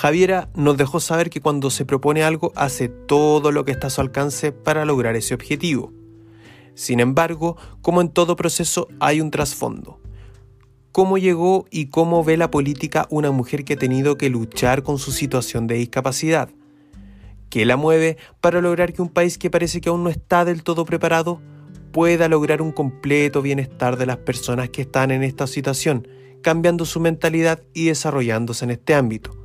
Javiera nos dejó saber que cuando se propone algo hace todo lo que está a su alcance para lograr ese objetivo. Sin embargo, como en todo proceso, hay un trasfondo. ¿Cómo llegó y cómo ve la política una mujer que ha tenido que luchar con su situación de discapacidad? ¿Qué la mueve para lograr que un país que parece que aún no está del todo preparado pueda lograr un completo bienestar de las personas que están en esta situación, cambiando su mentalidad y desarrollándose en este ámbito?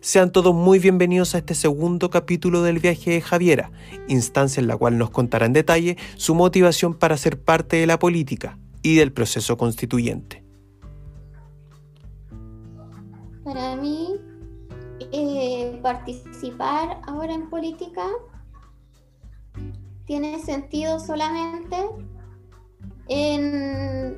Sean todos muy bienvenidos a este segundo capítulo del viaje de Javiera, instancia en la cual nos contará en detalle su motivación para ser parte de la política y del proceso constituyente. Para mí, eh, participar ahora en política tiene sentido solamente en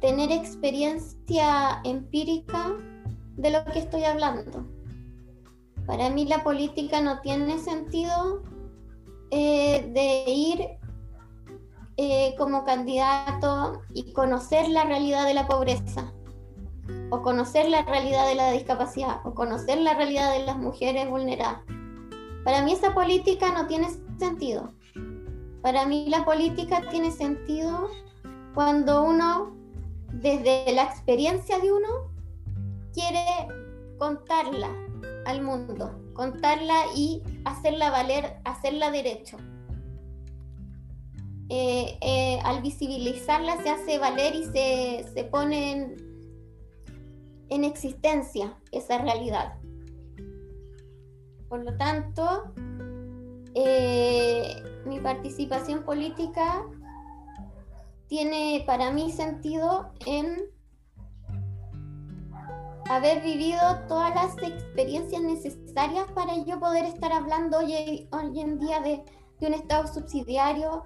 tener experiencia empírica de lo que estoy hablando. Para mí la política no tiene sentido eh, de ir eh, como candidato y conocer la realidad de la pobreza, o conocer la realidad de la discapacidad, o conocer la realidad de las mujeres vulneradas. Para mí esa política no tiene sentido. Para mí la política tiene sentido cuando uno, desde la experiencia de uno, quiere contarla al mundo, contarla y hacerla valer, hacerla derecho. Eh, eh, al visibilizarla se hace valer y se, pone en, existencia esa realidad. Por lo tanto, eh, mi participación política tiene para mí sentido en haber vivido todas las experiencias necesarias para yo poder estar hablando hoy, hoy en día de, un Estado subsidiario,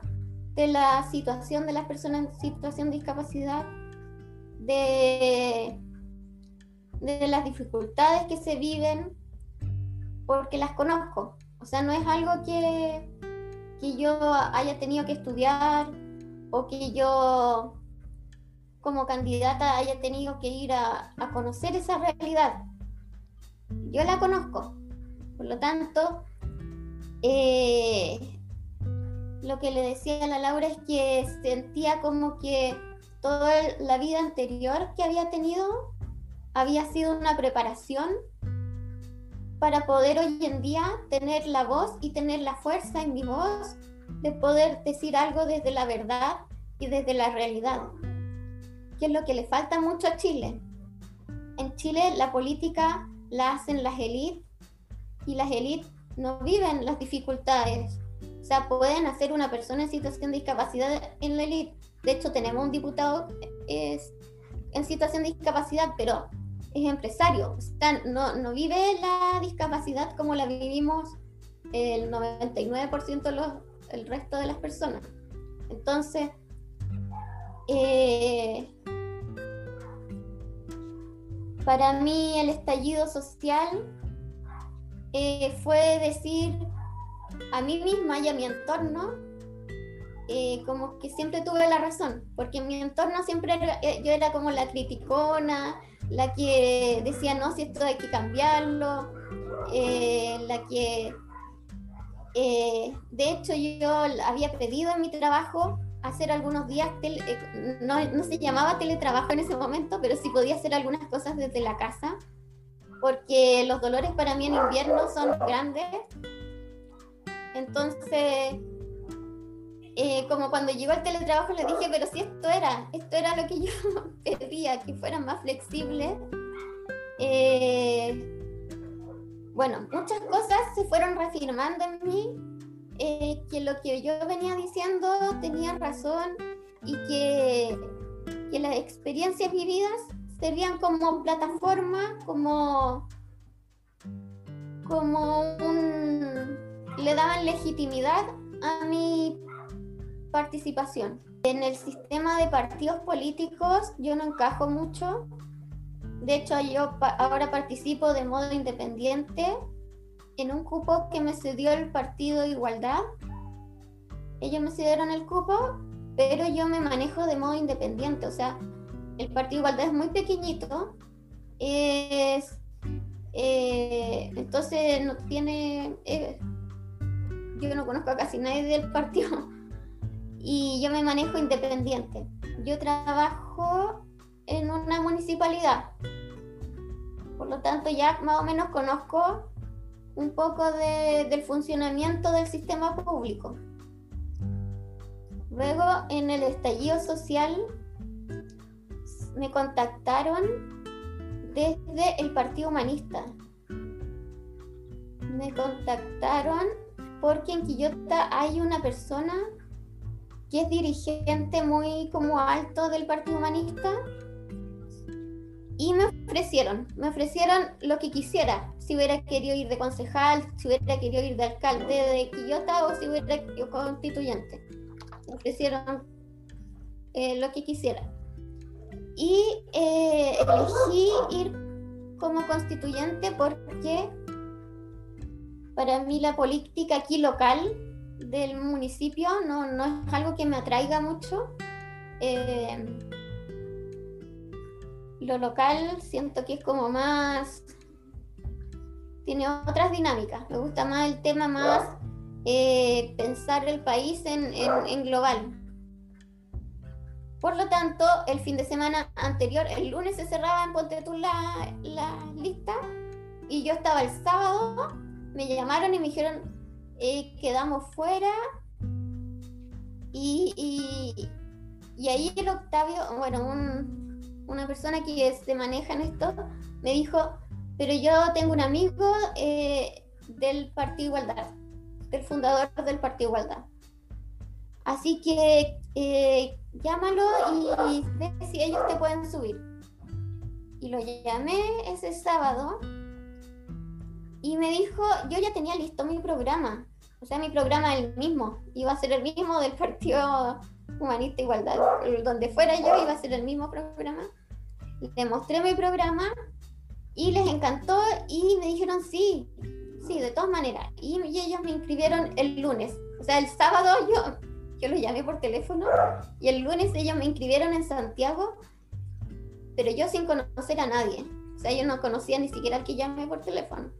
de la situación de las personas en situación de discapacidad, de, de las dificultades que se viven, porque las conozco. O sea, no es algo que, que yo haya tenido que estudiar o que yo como candidata haya tenido que ir a, conocer esa realidad. Yo la conozco. Por lo tanto, eh, lo que le decía a la Laura es que sentía como que toda la vida anterior que había tenido había sido una preparación para poder hoy en día tener la voz y tener la fuerza en mi voz de poder decir algo desde la verdad y desde la realidad que es lo que le falta mucho a Chile. En Chile la política la hacen las élites y las élites no viven las dificultades. O sea, pueden hacer una persona en situación de discapacidad en la élite. De hecho, tenemos un diputado es, en situación de discapacidad, pero es empresario. O sea, no, no vive la discapacidad como la vivimos el 99% de los, el resto de las personas. Entonces, eh, para mí el estallido social eh, fue decir a mí misma y a mi entorno eh, como que siempre tuve la razón, porque en mi entorno siempre yo era como la criticona, la que decía no, si esto hay que cambiarlo, la que de hecho yo había pedido en mi trabajo hacer algunos días, eh, no, no, se llamaba teletrabajo en ese momento, pero sí podía hacer algunas cosas desde la casa, porque los dolores para mí en invierno son grandes. Entonces, eh, como cuando llegó el teletrabajo le dije, pero si esto era, esto era lo que yo pedía, que fueran más flexibles. Eh, bueno, muchas cosas se fueron reafirmando en mí eh, que lo que yo venía diciendo tenía razón y que, que las experiencias vividas servían como plataforma, como, como un, le daban legitimidad a mi participación. En el sistema de partidos políticos yo no encajo mucho. De hecho, yo ahora participo de modo independiente en un cupo que me cedió el Partido de Igualdad. Ellos me cedieron el cupo, pero yo me manejo de modo independiente. O sea, el Partido de Igualdad es muy pequeñito. Es, Eh, entonces no tiene, eh, yo no conozco a casi nadie del partido y yo me manejo independiente. Yo trabajo en una municipalidad, por lo tanto ya más o menos conozco un poco del funcionamiento del sistema público. Luego, en el estallido social, me contactaron desde el Partido Humanista. Me contactaron porque en Quillota hay una persona que es dirigente muy como alto del Partido Humanista y me ofrecieron, me ofrecieron lo que quisiera, si hubiera querido ir de concejal, si hubiera querido ir de alcalde de Quillota o si hubiera querido constituyente. Me ofrecieron eh, lo que quisiera. Y eh, elegí ir como constituyente porque para mí la política aquí local del municipio no, no es algo que me atraiga mucho. Eh, lo local siento que es como más, tiene otras dinámicas, me gusta más el tema más eh, pensar el país en, en, global. Por lo tanto, el fin de semana anterior, el lunes se cerraba en Ponte la, la lista y yo estaba el sábado, me llamaron y me dijeron, eh, quedamos fuera y, y, y ahí el Octavio, bueno, un, una persona que se maneja en esto, me dijo, pero yo tengo un amigo eh, del Partido Igualdad, del fundador del Partido Igualdad. Así que eh, llámalo y ve si ellos te pueden subir. Y lo llamé ese sábado y me dijo, yo ya tenía listo mi programa. O sea, mi programa el mismo. Iba a ser el mismo del Partido Humanista Igualdad. Donde fuera yo iba a ser el mismo programa. Le mostré mi programa y les encantó y me dijeron sí, sí, de todas maneras. Y, ellos me inscribieron el lunes. O sea, el sábado yo, yo los llamé por teléfono y el lunes ellos me inscribieron en Santiago, pero yo sin conocer a nadie. O sea, yo no conocía ni siquiera al que llamé por teléfono.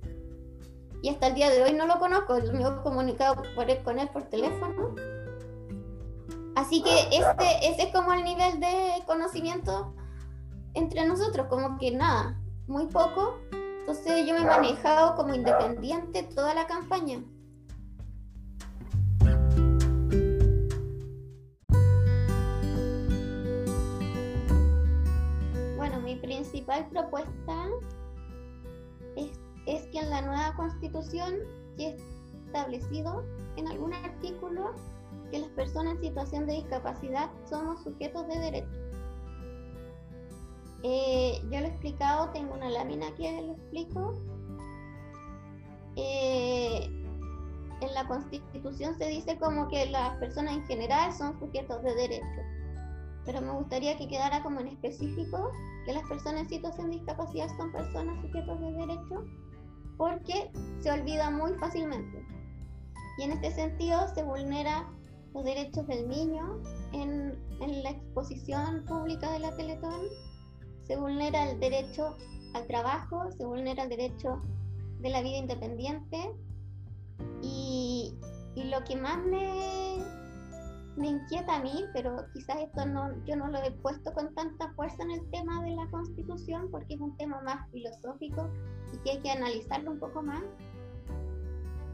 Y hasta el día de hoy no lo conozco, me he comunicado por con él por teléfono. Así que este, ese es como el nivel de conocimiento entre nosotros, como que nada, muy poco. Entonces yo me he manejado como independiente toda la campaña. Bueno, mi principal propuesta es, es que en la nueva constitución ya establecido en algún artículo que las personas en situación de discapacidad somos sujetos de derechos eh, yo lo he explicado, tengo una lámina que lo explico. Eh, en la Constitución se dice como que las personas en general son sujetos de derecho, pero me gustaría que quedara como en específico que las personas en situación de discapacidad son personas sujetos de derecho porque se olvida muy fácilmente. Y en este sentido se vulnera los derechos del niño en, en la exposición pública de la Teletón se vulnera el derecho al trabajo, se vulnera el derecho de la vida independiente y, lo que más me, me inquieta a mí, pero quizás esto no, yo no lo he puesto con tanta fuerza en el tema de la constitución porque es un tema más filosófico y que hay que analizarlo un poco más,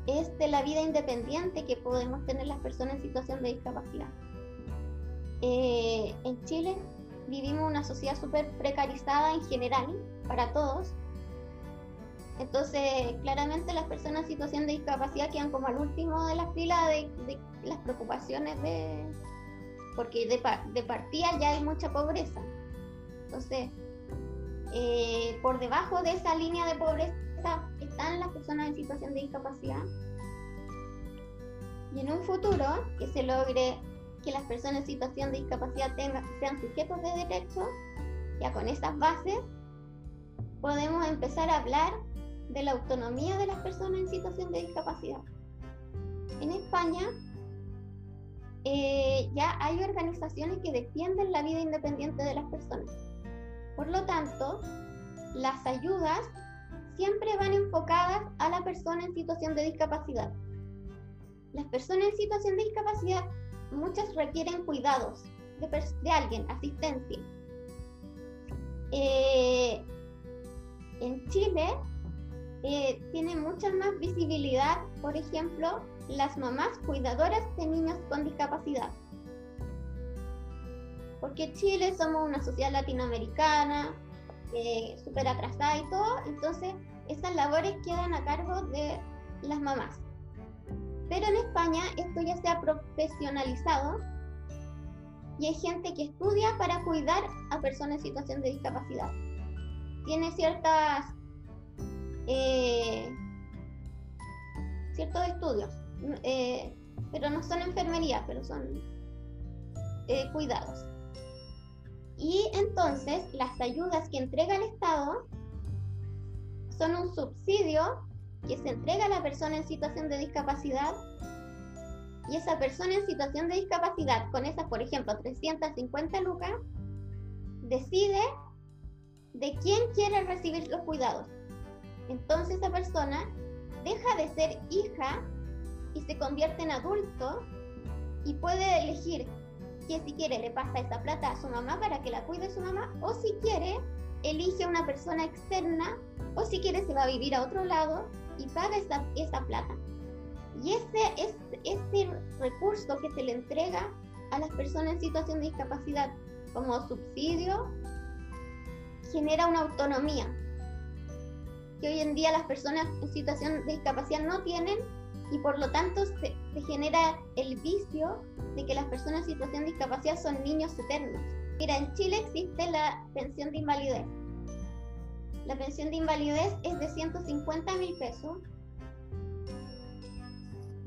es de la vida independiente que podemos tener las personas en situación de discapacidad. Eh, en Chile vivimos una sociedad súper precarizada en general, para todos. Entonces, claramente las personas en situación de discapacidad quedan como al último de la fila de, las preocupaciones de... porque de, de, partida ya hay mucha pobreza. Entonces, eh, por debajo de esa línea de pobreza están las personas en situación de discapacidad. Y en un futuro que se logre que las personas en situación de discapacidad tengan, sean sujetos de derecho, ya con esas bases podemos empezar a hablar de la autonomía de las personas en situación de discapacidad. En España eh, ya hay organizaciones que defienden la vida independiente de las personas. Por lo tanto, las ayudas siempre van enfocadas a la persona en situación de discapacidad. Las personas en situación de discapacidad, muchas requieren cuidados de, alguien, asistencia. Eh, en Chile eh, tiene mucha más visibilidad, por ejemplo, las mamás cuidadoras de niños con discapacidad. Porque Chile somos una sociedad latinoamericana, eh, súper atrasada y todo, entonces esas labores quedan a cargo de las mamás. Pero en España esto ya se ha profesionalizado y hay gente que estudia para cuidar a personas en situación de discapacidad. Tiene ciertas eh, ciertos estudios, eh, pero no son enfermería, pero son eh, cuidados. Y entonces las ayudas que entrega el Estado son un subsidio que se entrega a la persona en situación de discapacidad y esa persona en situación de discapacidad con esas, por ejemplo, 350 lucas, decide de quién quiere recibir los cuidados. Entonces esa persona deja de ser hija y se convierte en adulto y puede elegir que si quiere le pasa esa plata a su mamá para que la cuide su mamá o si quiere elige a una persona externa o si quiere se va a vivir a otro lado y paga esa, esa plata. Y ese, es, ese recurso que se le entrega a las personas en situación de discapacidad como subsidio genera una autonomía que hoy en día las personas en situación de discapacidad no tienen y por lo tanto se, genera el vicio de que las personas en situación de discapacidad son niños eternos. Mira, en Chile existe la pensión de invalidez. La pensión de invalidez es de 150 mil pesos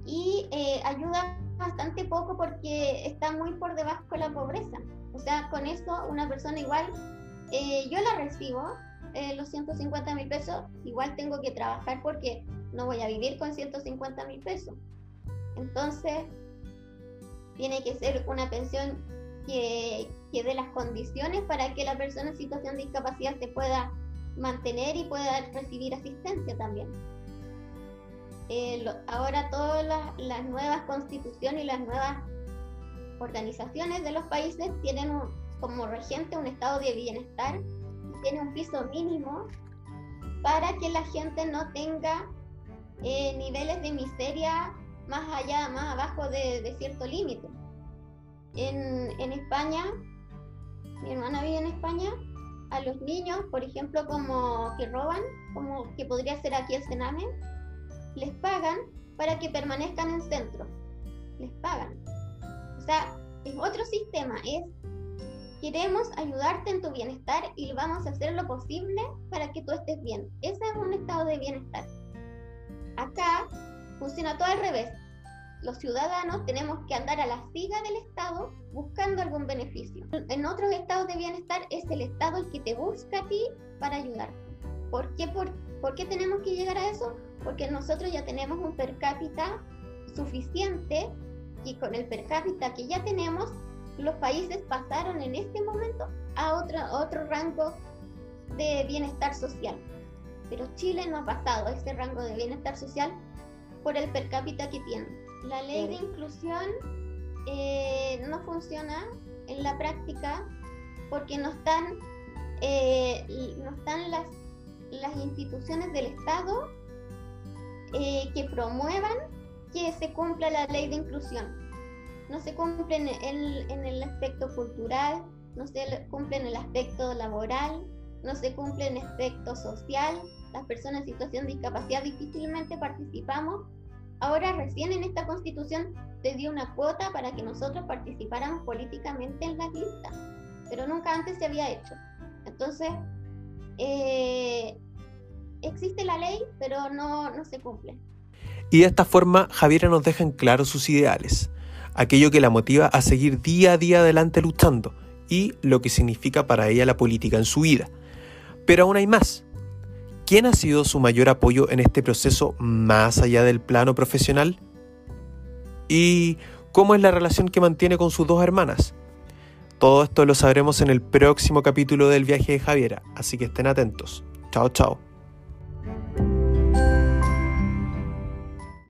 y eh, ayuda bastante poco porque está muy por debajo de la pobreza. O sea, con eso una persona igual, eh, yo la recibo, eh, los 150 mil pesos, igual tengo que trabajar porque no voy a vivir con 150 mil pesos. Entonces, tiene que ser una pensión que, que dé las condiciones para que la persona en situación de discapacidad se pueda mantener y pueda recibir asistencia también. Eh, ahora todas las, nuevas constituciones y las nuevas organizaciones de los países tienen como regente un estado de bienestar, tiene un piso mínimo para que la gente no tenga eh, niveles de miseria más allá, más abajo de, cierto límite. En, en, España, mi hermana vive en España, a los niños, por ejemplo, como que roban, como que podría ser aquí el Sename, les pagan para que permanezcan en centro. Les pagan. O sea, es otro sistema, es queremos ayudarte en tu bienestar y vamos a hacer lo posible para que tú estés bien. Ese es un estado de bienestar. Acá funciona todo al revés. Los ciudadanos tenemos que andar a la siga del Estado buscando algún beneficio. En otros estados de bienestar es el Estado el que te busca a ti para ayudarte. ¿Por qué, por, ¿Por qué tenemos que llegar a eso? Porque nosotros ya tenemos un per cápita suficiente y con el per cápita que ya tenemos, los países pasaron en este momento a otro, otro rango de bienestar social. Pero Chile no ha pasado a ese rango de bienestar social por el per cápita que tiene. La ley de inclusión eh, no funciona en la práctica porque no están, eh, no están las, las instituciones del Estado eh, que promuevan que se cumpla la ley de inclusión. No se cumple en el, en el aspecto cultural, no se cumple en el aspecto laboral, no se cumple en el aspecto social. Las personas en situación de discapacidad difícilmente participamos. Ahora recién en esta constitución se dio una cuota para que nosotros participáramos políticamente en la lista, pero nunca antes se había hecho. Entonces, eh, existe la ley, pero no, no se cumple. Y de esta forma, Javiera nos deja en claro sus ideales, aquello que la motiva a seguir día a día adelante luchando y lo que significa para ella la política en su vida. Pero aún hay más. ¿Quién ha sido su mayor apoyo en este proceso más allá del plano profesional? ¿Y cómo es la relación que mantiene con sus dos hermanas? Todo esto lo sabremos en el próximo capítulo del viaje de Javiera, así que estén atentos. Chao, chao.